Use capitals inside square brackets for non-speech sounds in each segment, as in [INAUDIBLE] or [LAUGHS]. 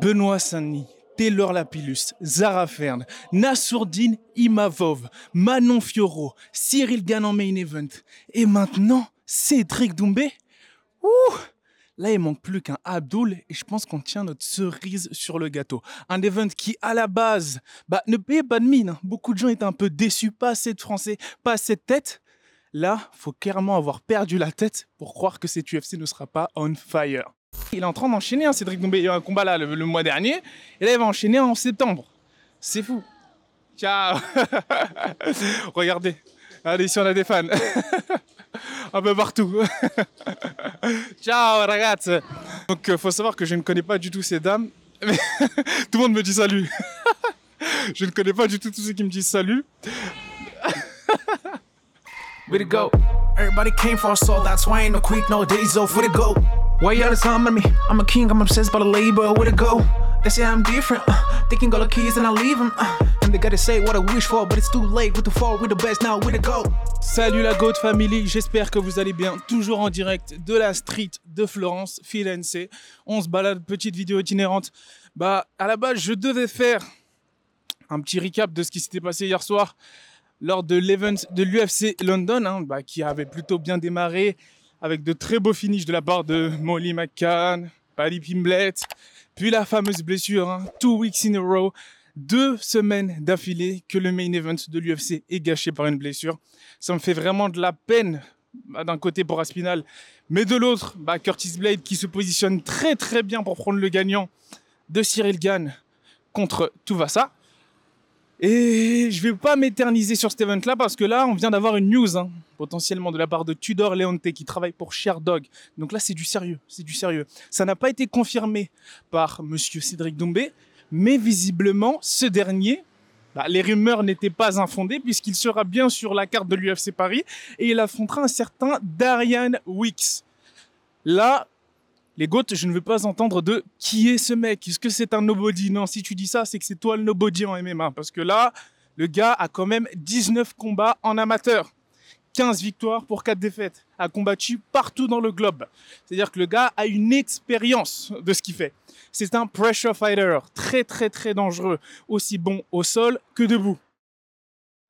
Benoît Saint-Denis, Taylor Lapillus, Zara Fern, Nassourdine Imavov, Manon Fioro, Cyril Gann main event. Et maintenant, Cédric Doumbé Ouh Là, il manque plus qu'un Abdul et je pense qu'on tient notre cerise sur le gâteau. Un event qui, à la base, bah, ne payait pas de mine. Beaucoup de gens étaient un peu déçus, pas assez de Français, pas assez de tête. Là, faut clairement avoir perdu la tête pour croire que cet UFC ne sera pas on fire. Il est en train d'enchaîner, hein, Cédric Doumbé. Il y a eu un combat là le, mois dernier, et là, il va enchaîner en septembre. C'est fou. Ciao [LAUGHS] Regardez. Allez, ici, on a des fans. un peu partout. [LAUGHS] Ciao, ragazzi. Donc, il faut savoir que je ne connais pas du tout ces dames. [LAUGHS] Tout le monde me dit salut. je ne connais pas du tout tous ceux qui me disent salut. Way to go? Everybody came for a soul, that's why ain't no quick, no days off. Way to go? Why y'all time on me? I'm a king, I'm obsessed by the labor. Way to go? They say I'm different. Uh, they can go the keys and I leave them. Uh, and they gotta say what I wish for, but it's too late. With the fall, we the best now. Way to go? Salut la Goat Family, j'espère que vous allez bien. Toujours en direct de la street de Florence, Firenze. On se balade, petite vidéo itinérante. Bah, à la base, je devais faire un petit recap de ce qui s'était passé hier soir lors de de l'UFC London, hein, bah, qui avait plutôt bien démarré avec de très beaux finishes de la part de Molly McCann, Paddy Pimblett, puis la fameuse blessure, hein, two weeks in a row, deux semaines d'affilée que le main event de l'UFC est gâché par une blessure. Ça me fait vraiment de la peine bah, d'un côté pour Aspinal, mais de l'autre, bah, Curtis Blade qui se positionne très très bien pour prendre le gagnant de Cyril Gann contre Tuvasa. Et je vais pas m'éterniser sur cet event-là parce que là, on vient d'avoir une news, hein, potentiellement de la part de Tudor Leonte qui travaille pour Sherdog. Donc là, c'est du sérieux, c'est du sérieux. Ça n'a pas été confirmé par Monsieur Cédric Doumbé, mais visiblement, ce dernier, bah, les rumeurs n'étaient pas infondées puisqu'il sera bien sur la carte de l'UFC Paris et il affrontera un certain Darian Wicks. Là, les goats, je ne veux pas entendre de qui est ce mec? Est-ce que c'est un nobody? Non, si tu dis ça, c'est que c'est toi le nobody en MMA. Parce que là, le gars a quand même 19 combats en amateur. 15 victoires pour 4 défaites. A combattu partout dans le globe. C'est-à-dire que le gars a une expérience de ce qu'il fait. C'est un pressure fighter. Très, très, très dangereux. Aussi bon au sol que debout.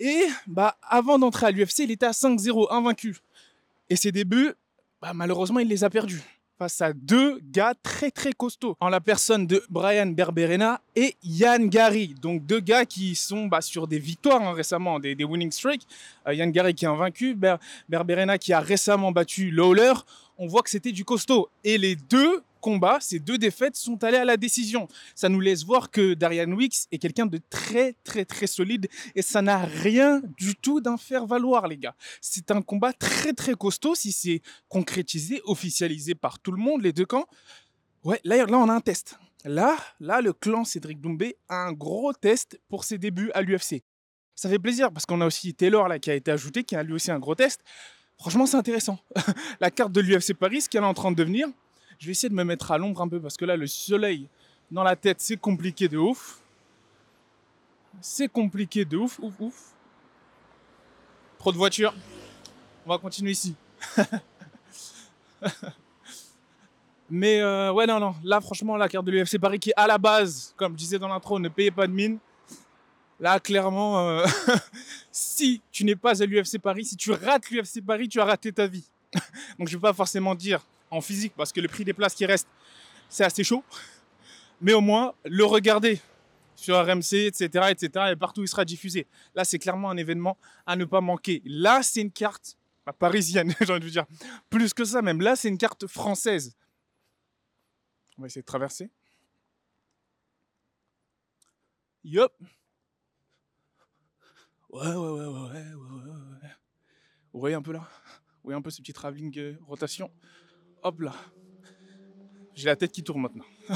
Et bah, avant d'entrer à l'UFC, il était à 5-0, invaincu. Et ses débuts, bah, malheureusement, il les a perdus face à deux gars très très costauds, en la personne de Brian Berberena et Yann Gary. Donc deux gars qui sont bah, sur des victoires hein, récemment, des, winning streaks. Euh, Yann Gary qui est invaincu, Ber Berberena qui a récemment battu Lawler. On voit que c'était du costaud. Et les deux combats, ces deux défaites sont allées à la décision. Ça nous laisse voir que Darian Wicks est quelqu'un de très très très solide et ça n'a rien du tout d'un faire valoir les gars. C'est un combat très très costaud si c'est concrétisé, officialisé par tout le monde, les deux camps. Ouais, là, là on a un test. Là, là le clan Cédric Doumbé a un gros test pour ses débuts à l'UFC. Ça fait plaisir parce qu'on a aussi Taylor là qui a été ajouté, qui a lui aussi un gros test. Franchement, c'est intéressant. [LAUGHS] la carte de l'UFC Paris, ce qu'elle est en train de devenir, je vais essayer de me mettre à l'ombre un peu parce que là, le soleil dans la tête, c'est compliqué de ouf. C'est compliqué de ouf, ouf, ouf. Trop de voitures. On va continuer ici. [LAUGHS] Mais euh, ouais, non, non. Là, franchement, la carte de l'UFC Paris qui, à la base, comme je disais dans l'intro, ne payait pas de mine. Là, clairement, euh, [LAUGHS] si tu n'es pas à l'UFC Paris, si tu rates l'UFC Paris, tu as raté ta vie. [LAUGHS] Donc, je ne vais pas forcément dire en physique parce que le prix des places qui reste, c'est assez chaud. Mais au moins, le regarder sur RMC, etc., etc., et partout où il sera diffusé. Là, c'est clairement un événement à ne pas manquer. Là, c'est une carte bah, parisienne, [LAUGHS] j'ai envie de vous dire. Plus que ça, même. Là, c'est une carte française. On va essayer de traverser. Yup. Ouais, ouais, ouais, ouais, ouais, ouais, ouais. Vous voyez un peu là? Vous voyez un peu ce petit travelling euh, rotation? Hop là. J'ai la tête qui tourne maintenant. [LAUGHS]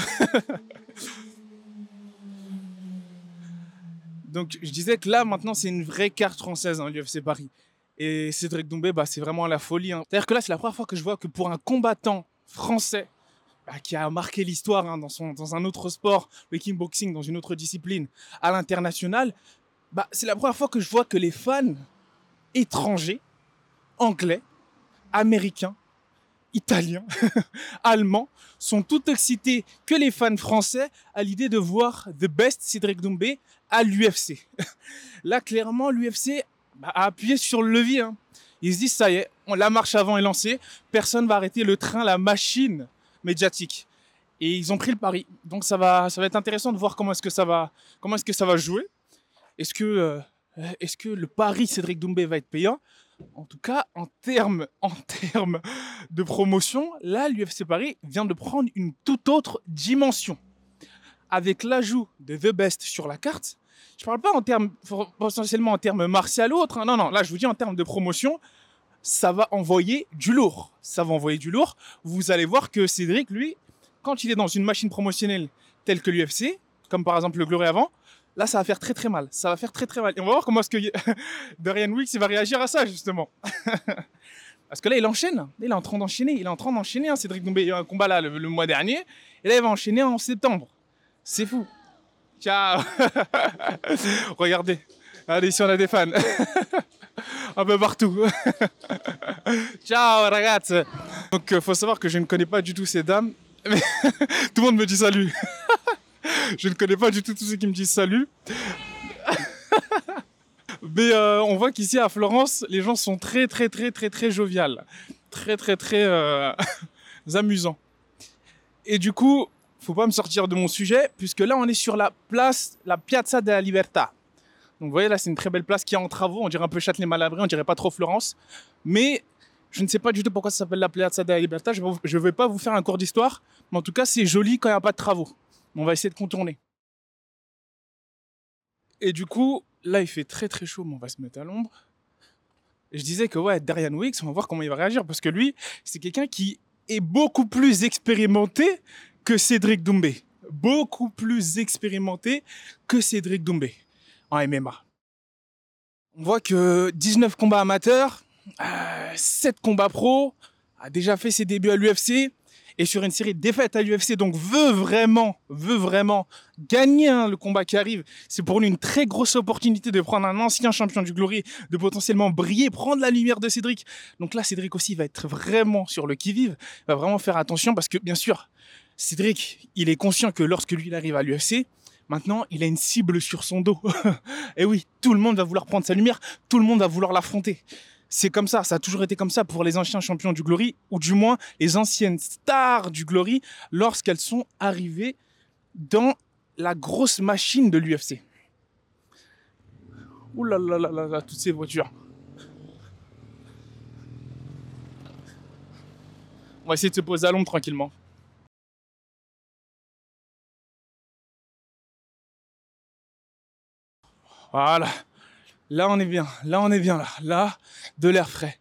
Donc je disais que là maintenant c'est une vraie carte française, hein, l'UFC Paris. Et Cédric Doumbé, bah, c'est vraiment la folie. Hein. C'est-à-dire que là c'est la première fois que je vois que pour un combattant français bah, qui a marqué l'histoire hein, dans, dans un autre sport, le kickboxing, dans une autre discipline, à l'international, bah, c'est la première fois que je vois que les fans étrangers, anglais, américains, Italiens, [LAUGHS] Allemands sont tout excités que les fans français à l'idée de voir The Best Cédric Doumbé à l'UFC. [LAUGHS] Là, clairement, l'UFC bah, a appuyé sur le levier. Hein. Ils se disent, ça y est, la marche avant est lancée, personne va arrêter le train, la machine médiatique. Et ils ont pris le pari. Donc ça va, ça va être intéressant de voir comment est-ce que ça va, comment est-ce que ça va jouer. Est-ce que, euh, est-ce que le pari Cédric Doumbé va être payant? En tout cas, en termes, [LAUGHS] en de promotion, là, l'UFC Paris vient de prendre une toute autre dimension. Avec l'ajout de The Best sur la carte, je parle pas en termes, potentiellement en termes martial ou autre. Hein. Non, non, là, je vous dis en termes de promotion, ça va envoyer du lourd. Ça va envoyer du lourd. Vous allez voir que Cédric, lui, quand il est dans une machine promotionnelle telle que l'UFC, comme par exemple le Glory avant, là, ça va faire très très mal. Ça va faire très très mal. Et on va voir comment est-ce que [LAUGHS] Dorian Wicks va réagir à ça, justement. [LAUGHS] Parce que là, il enchaîne. Il est en train d'enchaîner. Il est en train d'enchaîner. Hein, Cédric Doumbé, il y a eu un combat là le, mois dernier. Et là, il va enchaîner en septembre. C'est fou. Ciao [LAUGHS] Regardez. Allez, ici on a des fans. Un peu partout. Ciao ragazzi Donc euh, faut savoir que je ne connais pas du tout ces dames. Tout le monde me dit salut. [LAUGHS] je ne connais pas du tout tous ceux qui me disent salut. [LAUGHS] Mais euh, on voit qu'ici à Florence, les gens sont très très très très très joviales. Très très très euh, [LAUGHS] amusants. Et du coup, faut pas me sortir de mon sujet, puisque là, on est sur la place, la Piazza della Libertà. Donc, vous voyez, là, c'est une très belle place qui est en travaux. On dirait un peu Châtelet-Malabry, on dirait pas trop Florence. Mais je ne sais pas du tout pourquoi ça s'appelle la Piazza della Libertà. Je ne vais pas vous faire un cours d'histoire, mais en tout cas, c'est joli quand il n'y a pas de travaux. On va essayer de contourner. Et du coup, là, il fait très très chaud, mais on va se mettre à l'ombre. Je disais que, ouais, Darian Wicks, on va voir comment il va réagir, parce que lui, c'est quelqu'un qui est beaucoup plus expérimenté que Cédric Doumbé. Beaucoup plus expérimenté que Cédric Doumbé en MMA. On voit que 19 combats amateurs, 7 euh, combats pro, a déjà fait ses débuts à l'UFC et sur une série de défaites à l'UFC, donc veut vraiment, veut vraiment gagner hein, le combat qui arrive. C'est pour lui une très grosse opportunité de prendre un ancien champion du Glory, de potentiellement briller, prendre la lumière de Cédric. Donc là, Cédric aussi va être vraiment sur le qui-vive, va vraiment faire attention parce que bien sûr, Cédric, il est conscient que lorsque lui il arrive à l'UFC, maintenant il a une cible sur son dos. [LAUGHS] Et oui, tout le monde va vouloir prendre sa lumière, tout le monde va vouloir l'affronter. C'est comme ça, ça a toujours été comme ça pour les anciens champions du Glory, ou du moins les anciennes stars du Glory, lorsqu'elles sont arrivées dans la grosse machine de l'UFC. Ouh là là là là là, toutes ces voitures. On va essayer de se poser à l'ombre tranquillement. Voilà. Là, on est bien. Là, on est bien. Là, là de l'air frais.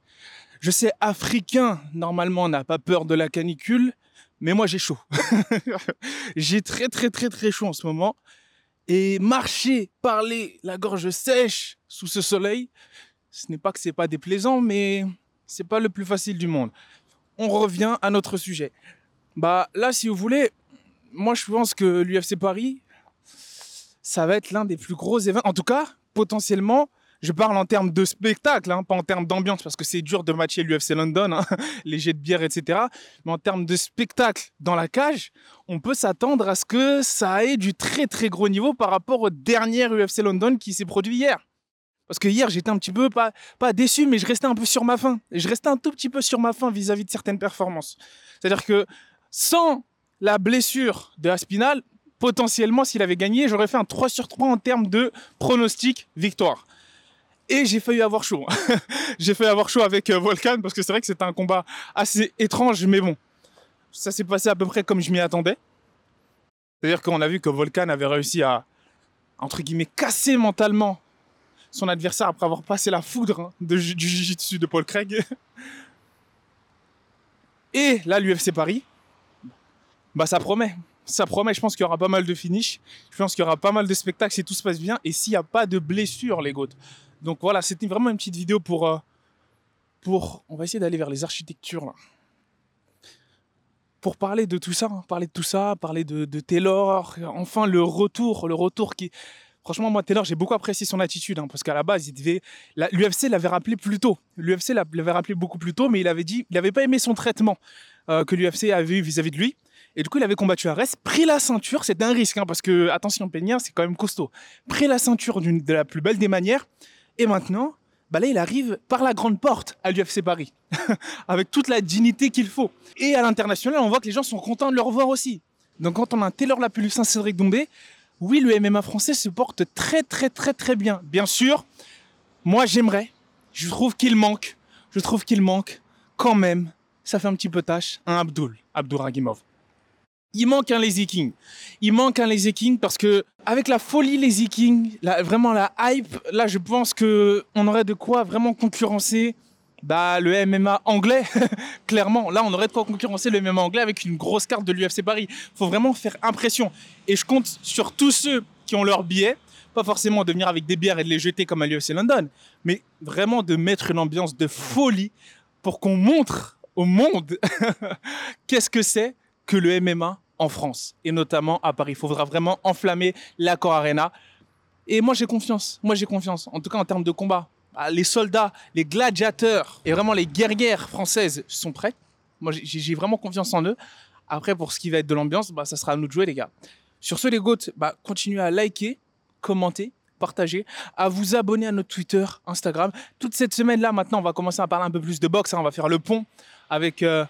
Je sais, africain, normalement, n'a pas peur de la canicule, mais moi, j'ai chaud. [LAUGHS] j'ai très, très, très, très chaud en ce moment. Et marcher, parler, la gorge sèche sous ce soleil, ce n'est pas que c'est pas déplaisant, mais c'est pas le plus facile du monde. On revient à notre sujet. Bah là, si vous voulez, moi je pense que l'UFC Paris, ça va être l'un des plus gros événements. En tout cas, potentiellement, je parle en termes de spectacle, hein, pas en termes d'ambiance, parce que c'est dur de matcher l'UFC London, hein, [LAUGHS] les jets de bière, etc. Mais en termes de spectacle dans la cage, on peut s'attendre à ce que ça ait du très très gros niveau par rapport au dernier UFC London qui s'est produit hier. Parce que hier, j'étais un petit peu, pas, pas déçu, mais je restais un peu sur ma faim. Je restais un tout petit peu sur ma faim vis-à-vis -vis de certaines performances. C'est-à-dire que sans la blessure de Aspinal, potentiellement, s'il avait gagné, j'aurais fait un 3 sur 3 en termes de pronostic victoire. Et j'ai failli avoir chaud. [LAUGHS] j'ai failli avoir chaud avec euh, Volcan parce que c'est vrai que c'était un combat assez étrange, mais bon, ça s'est passé à peu près comme je m'y attendais. C'est-à-dire qu'on a vu que Volcan avait réussi à, entre guillemets, casser mentalement son adversaire après avoir passé la foudre hein, de, du jiu-jitsu de Paul Craig. [LAUGHS] Et là, l'UFC Paris, bah ça promet ça promet. Je pense qu'il y aura pas mal de finish. Je pense qu'il y aura pas mal de spectacles si tout se passe bien et s'il n'y a pas de blessures, les gouttes. Donc voilà, c'était vraiment une petite vidéo pour, euh, pour. On va essayer d'aller vers les architectures là. Pour parler de tout ça, hein. parler de tout ça, parler de, Taylor, enfin le retour, le retour qui. Franchement, moi, Taylor, j'ai beaucoup apprécié son attitude, hein, parce qu'à la base, il devait. L'UFC l'avait rappelé plus tôt. L'UFC l'avait rappelé beaucoup plus tôt, mais il avait dit, il n'avait pas aimé son traitement euh, que l'UFC avait eu vis-à-vis de lui. Et du coup, il avait combattu Arès, pris la ceinture, c'était un risque, hein, parce que, attention, Peña, c'est quand même costaud. Pris la ceinture de la plus belle des manières, et maintenant, bah là, il arrive par la grande porte à l'UFC Paris, [LAUGHS] avec toute la dignité qu'il faut. Et à l'international, on voit que les gens sont contents de le revoir aussi. Donc quand on a un Taylor la plus Saint-Cédric Dombé, oui, le MMA français se porte très très très très bien. Bien sûr, moi j'aimerais, je trouve qu'il manque, je trouve qu'il manque quand même, ça fait un petit peu tâche, un Abdul, Abdul Ragimov. Il manque un Lazy King. Il manque un Lazy King parce que avec la folie Lazy King, vraiment la hype, là je pense que on aurait de quoi vraiment concurrencer bah, le MMA anglais, [LAUGHS] clairement. Là, on aurait de quoi concurrencer le MMA anglais avec une grosse carte de l'UFC Paris. Faut vraiment faire impression. Et je compte sur tous ceux qui ont leur billet, pas forcément de venir avec des bières et de les jeter comme à l'UFC London, mais vraiment de mettre une ambiance de folie pour qu'on montre au monde [LAUGHS] qu'est-ce que c'est que le MMA en France et notamment à Paris. Il faudra vraiment enflammer l'accord Arena. Et moi j'ai confiance. Moi j'ai confiance. En tout cas en termes de combat. Ah, les soldats, les gladiateurs et vraiment les guerrières françaises sont prêts. Moi, j'ai vraiment confiance en eux. Après, pour ce qui va être de l'ambiance, bah, ça sera à nous de jouer, les gars. Sur ce, les GOAT, bah, continuez à liker, commenter, partager, à vous abonner à notre Twitter, Instagram. Toute cette semaine-là, maintenant, on va commencer à parler un peu plus de boxe. Hein. On va faire le pont avec, euh,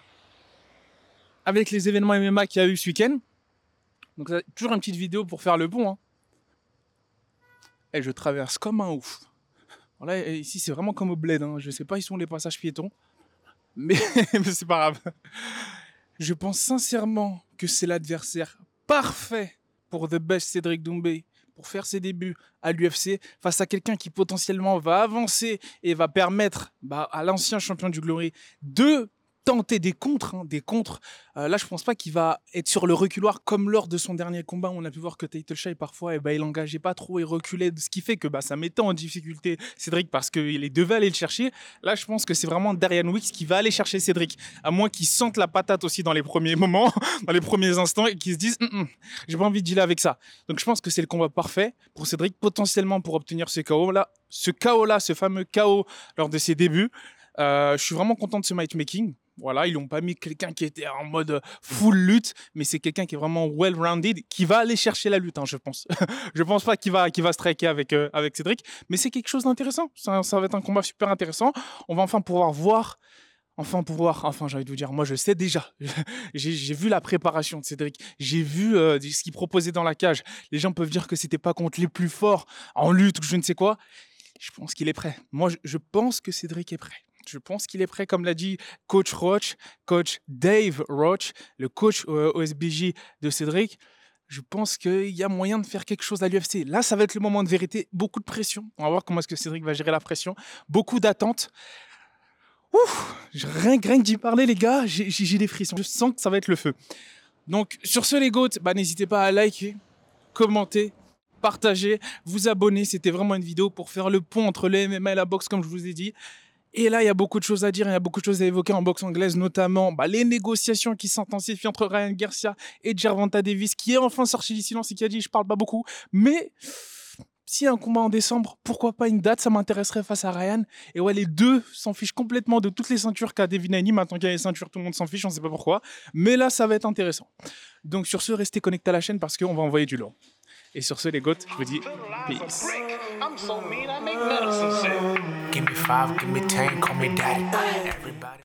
avec les événements MMA qu'il y a eu ce week-end. Donc, toujours une petite vidéo pour faire le pont. Hein. Et je traverse comme un ouf. Là, ici, c'est vraiment comme au bled. Hein. Je sais pas, ils sont les passages piétons. [LAUGHS] Mais, c'est pas grave. Je pense sincèrement que c'est l'adversaire parfait pour The Best Cédric Doumbé pour faire ses débuts à l'UFC face à quelqu'un qui potentiellement va avancer et va permettre bah, à l'ancien champion du Glory de tenter des contres, hein, des contres. Euh, là, je pense pas qu'il va être sur le reculoir comme lors de son dernier combat. On a pu voir que Shy parfois, et eh ben, il engageait pas trop et reculait, ce qui fait que bah, ça mettait en difficulté Cédric parce qu'il devait aller le chercher. Là, je pense que c'est vraiment Darian Wicks qui va aller chercher Cédric, à moins qu'il sente la patate aussi dans les premiers [LAUGHS] moments, dans les premiers instants, et qu'il se dise, hum, hum, j'ai pas envie de dealer avec ça. Donc, je pense que c'est le combat parfait pour Cédric, potentiellement pour obtenir ce KO là, ce KO là, ce fameux KO lors de ses débuts. Euh, je suis vraiment content de ce matchmaking. Voilà, ils n'ont pas mis quelqu'un qui était en mode full lutte, mais c'est quelqu'un qui est vraiment well-rounded, qui va aller chercher la lutte, hein, je pense. [LAUGHS] je pense pas qu'il va, qu'il va striker avec, euh, avec Cédric, mais c'est quelque chose d'intéressant. Ça, va être un combat super intéressant. On va enfin pouvoir voir enfin pouvoir, enfin j'ai envie de vous dire, moi je sais déjà, [LAUGHS] j'ai vu la préparation de Cédric, j'ai vu euh, ce qu'il proposait dans la cage. Les gens peuvent dire que c'était pas contre les plus forts en lutte ou je ne sais quoi. Je pense qu'il est prêt. Moi je pense que Cédric est prêt. Je pense qu'il est prêt, comme l'a dit coach Roach, coach Dave Roach, le coach OSBJ de Cédric. Je pense qu'il y a moyen de faire quelque chose à l'UFC. Là, ça va être le moment de vérité. Beaucoup de pression. On va voir comment est-ce que Cédric va gérer la pression. Beaucoup d'attentes. Ouf, rien, que d'y parler, les gars, j'ai des frissons. Je sens que ça va être le feu. Donc, sur ce, les GOAT, bah, n'hésitez pas à liker, commenter, partager, vous abonner. C'était vraiment une vidéo pour faire le pont entre le MMA et la boxe, comme je vous ai dit. Et là, il y a beaucoup de choses à dire, il y a beaucoup de choses à évoquer en boxe anglaise, notamment bah, les négociations qui s'intensifient entre Ryan Garcia et Gervonta Davis, qui est enfin sorti du silence et qui a dit je parle pas beaucoup, mais s'il y a un combat en décembre, pourquoi pas une date? Ça m'intéresserait face à Ryan. Et ouais, les deux s'en fichent complètement de toutes les ceintures qu'a Devin Maintenant qu'il y a les ceintures, tout le monde s'en fiche, on ne sait pas pourquoi. Mais là, ça va être intéressant. Donc sur ce, restez connectés à la chaîne parce qu'on va envoyer du lourd. Et sur ce, les goats, je vous dis peace. give me five, give me ten, call me daddy. Everybody.